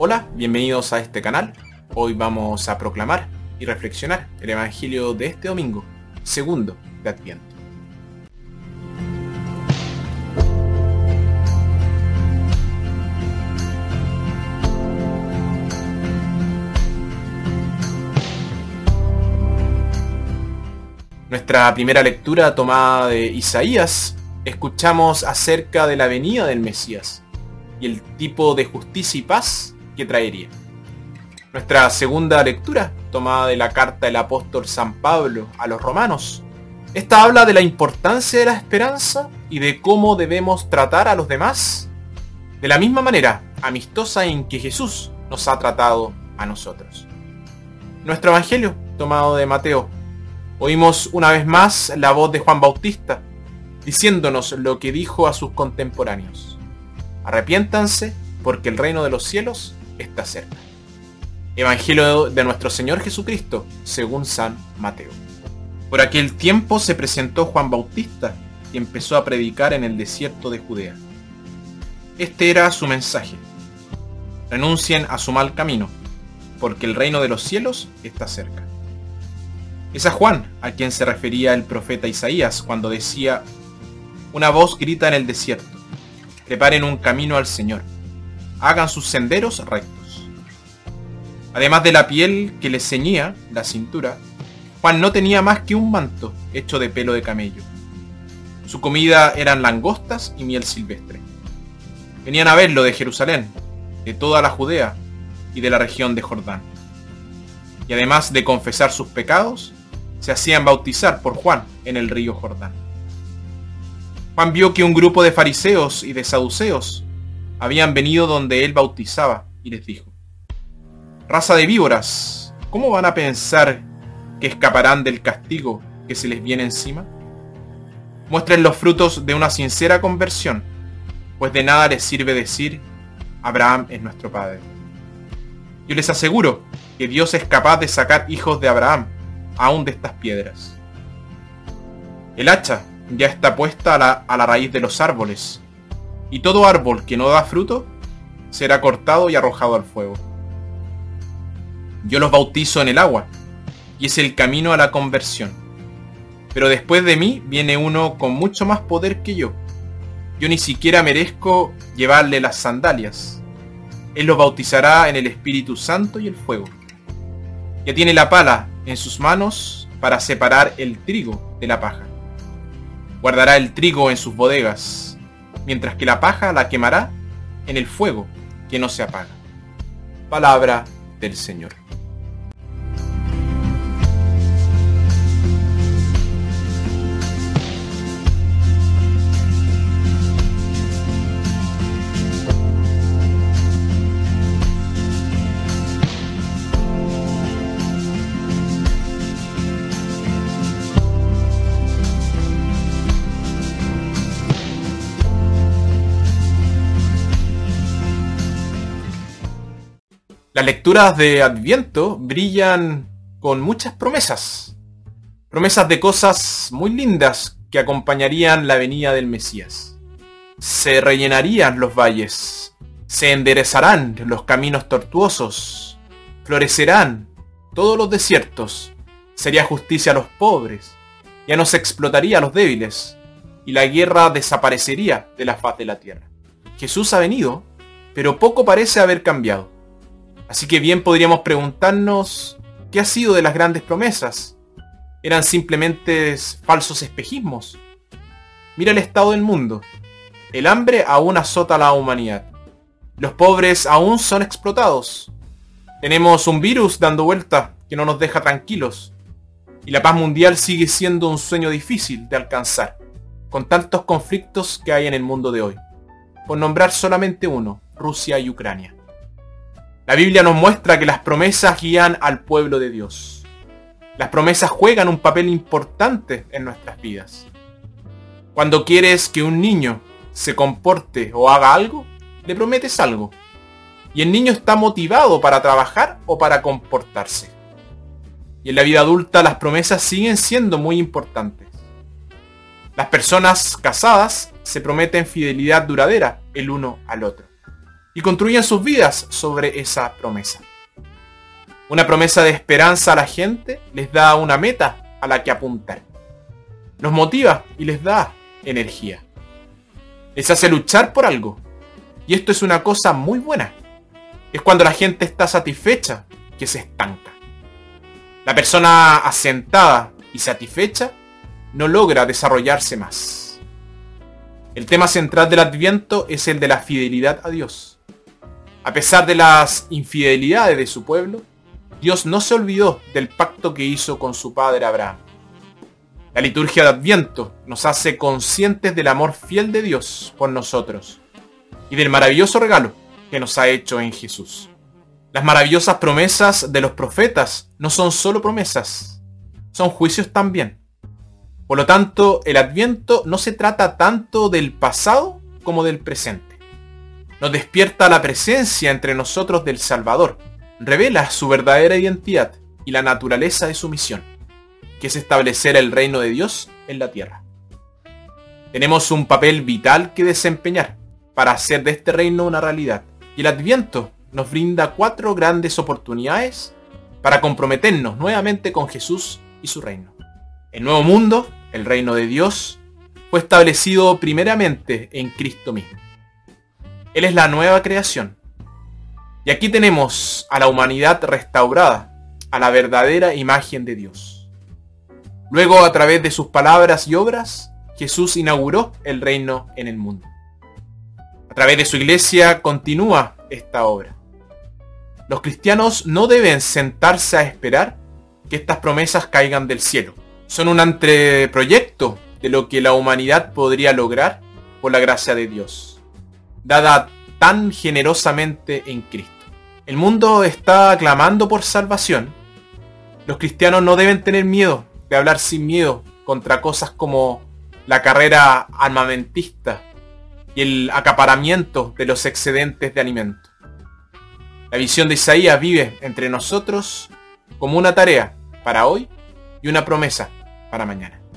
Hola, bienvenidos a este canal. Hoy vamos a proclamar y reflexionar el Evangelio de este domingo, segundo de Adviento. Nuestra primera lectura tomada de Isaías, escuchamos acerca de la venida del Mesías y el tipo de justicia y paz que traería. Nuestra segunda lectura, tomada de la carta del apóstol San Pablo a los romanos. Esta habla de la importancia de la esperanza y de cómo debemos tratar a los demás de la misma manera amistosa en que Jesús nos ha tratado a nosotros. Nuestro Evangelio, tomado de Mateo, oímos una vez más la voz de Juan Bautista, diciéndonos lo que dijo a sus contemporáneos. Arrepiéntanse porque el reino de los cielos está cerca. Evangelio de nuestro Señor Jesucristo, según San Mateo. Por aquel tiempo se presentó Juan Bautista y empezó a predicar en el desierto de Judea. Este era su mensaje. Renuncien a su mal camino, porque el reino de los cielos está cerca. Es a Juan a quien se refería el profeta Isaías cuando decía, una voz grita en el desierto, preparen un camino al Señor hagan sus senderos rectos. Además de la piel que le ceñía la cintura, Juan no tenía más que un manto hecho de pelo de camello. Su comida eran langostas y miel silvestre. Venían a verlo de Jerusalén, de toda la Judea y de la región de Jordán. Y además de confesar sus pecados, se hacían bautizar por Juan en el río Jordán. Juan vio que un grupo de fariseos y de saduceos habían venido donde él bautizaba y les dijo, Raza de víboras, ¿cómo van a pensar que escaparán del castigo que se les viene encima? Muestren los frutos de una sincera conversión, pues de nada les sirve decir, Abraham es nuestro Padre. Yo les aseguro que Dios es capaz de sacar hijos de Abraham, aún de estas piedras. El hacha ya está puesta a la, a la raíz de los árboles, y todo árbol que no da fruto será cortado y arrojado al fuego. Yo los bautizo en el agua, y es el camino a la conversión. Pero después de mí viene uno con mucho más poder que yo. Yo ni siquiera merezco llevarle las sandalias. Él los bautizará en el Espíritu Santo y el fuego. Ya tiene la pala en sus manos para separar el trigo de la paja. Guardará el trigo en sus bodegas mientras que la paja la quemará en el fuego que no se apaga. Palabra del Señor. Las lecturas de Adviento brillan con muchas promesas. Promesas de cosas muy lindas que acompañarían la venida del Mesías. Se rellenarían los valles, se enderezarán los caminos tortuosos, florecerán todos los desiertos, sería justicia a los pobres, ya no se explotaría a los débiles, y la guerra desaparecería de la faz de la tierra. Jesús ha venido, pero poco parece haber cambiado. Así que bien podríamos preguntarnos, ¿qué ha sido de las grandes promesas? ¿Eran simplemente falsos espejismos? Mira el estado del mundo. El hambre aún azota a la humanidad. Los pobres aún son explotados. Tenemos un virus dando vuelta que no nos deja tranquilos. Y la paz mundial sigue siendo un sueño difícil de alcanzar, con tantos conflictos que hay en el mundo de hoy. Por nombrar solamente uno, Rusia y Ucrania. La Biblia nos muestra que las promesas guían al pueblo de Dios. Las promesas juegan un papel importante en nuestras vidas. Cuando quieres que un niño se comporte o haga algo, le prometes algo. Y el niño está motivado para trabajar o para comportarse. Y en la vida adulta las promesas siguen siendo muy importantes. Las personas casadas se prometen fidelidad duradera el uno al otro. Y construyen sus vidas sobre esa promesa. Una promesa de esperanza a la gente les da una meta a la que apuntar. Los motiva y les da energía. Les hace luchar por algo. Y esto es una cosa muy buena. Es cuando la gente está satisfecha que se estanca. La persona asentada y satisfecha no logra desarrollarse más. El tema central del Adviento es el de la fidelidad a Dios. A pesar de las infidelidades de su pueblo, Dios no se olvidó del pacto que hizo con su padre Abraham. La liturgia de Adviento nos hace conscientes del amor fiel de Dios por nosotros y del maravilloso regalo que nos ha hecho en Jesús. Las maravillosas promesas de los profetas no son solo promesas, son juicios también. Por lo tanto, el Adviento no se trata tanto del pasado como del presente. Nos despierta la presencia entre nosotros del Salvador, revela su verdadera identidad y la naturaleza de su misión, que es establecer el reino de Dios en la tierra. Tenemos un papel vital que desempeñar para hacer de este reino una realidad, y el Adviento nos brinda cuatro grandes oportunidades para comprometernos nuevamente con Jesús y su reino. El nuevo mundo, el reino de Dios, fue establecido primeramente en Cristo mismo. Él es la nueva creación, y aquí tenemos a la humanidad restaurada, a la verdadera imagen de Dios. Luego, a través de sus palabras y obras, Jesús inauguró el reino en el mundo. A través de su iglesia continúa esta obra. Los cristianos no deben sentarse a esperar que estas promesas caigan del cielo. Son un anteproyecto de lo que la humanidad podría lograr por la gracia de Dios, dada tan generosamente en Cristo. El mundo está clamando por salvación. Los cristianos no deben tener miedo de hablar sin miedo contra cosas como la carrera armamentista y el acaparamiento de los excedentes de alimento. La visión de Isaías vive entre nosotros como una tarea para hoy y una promesa para mañana.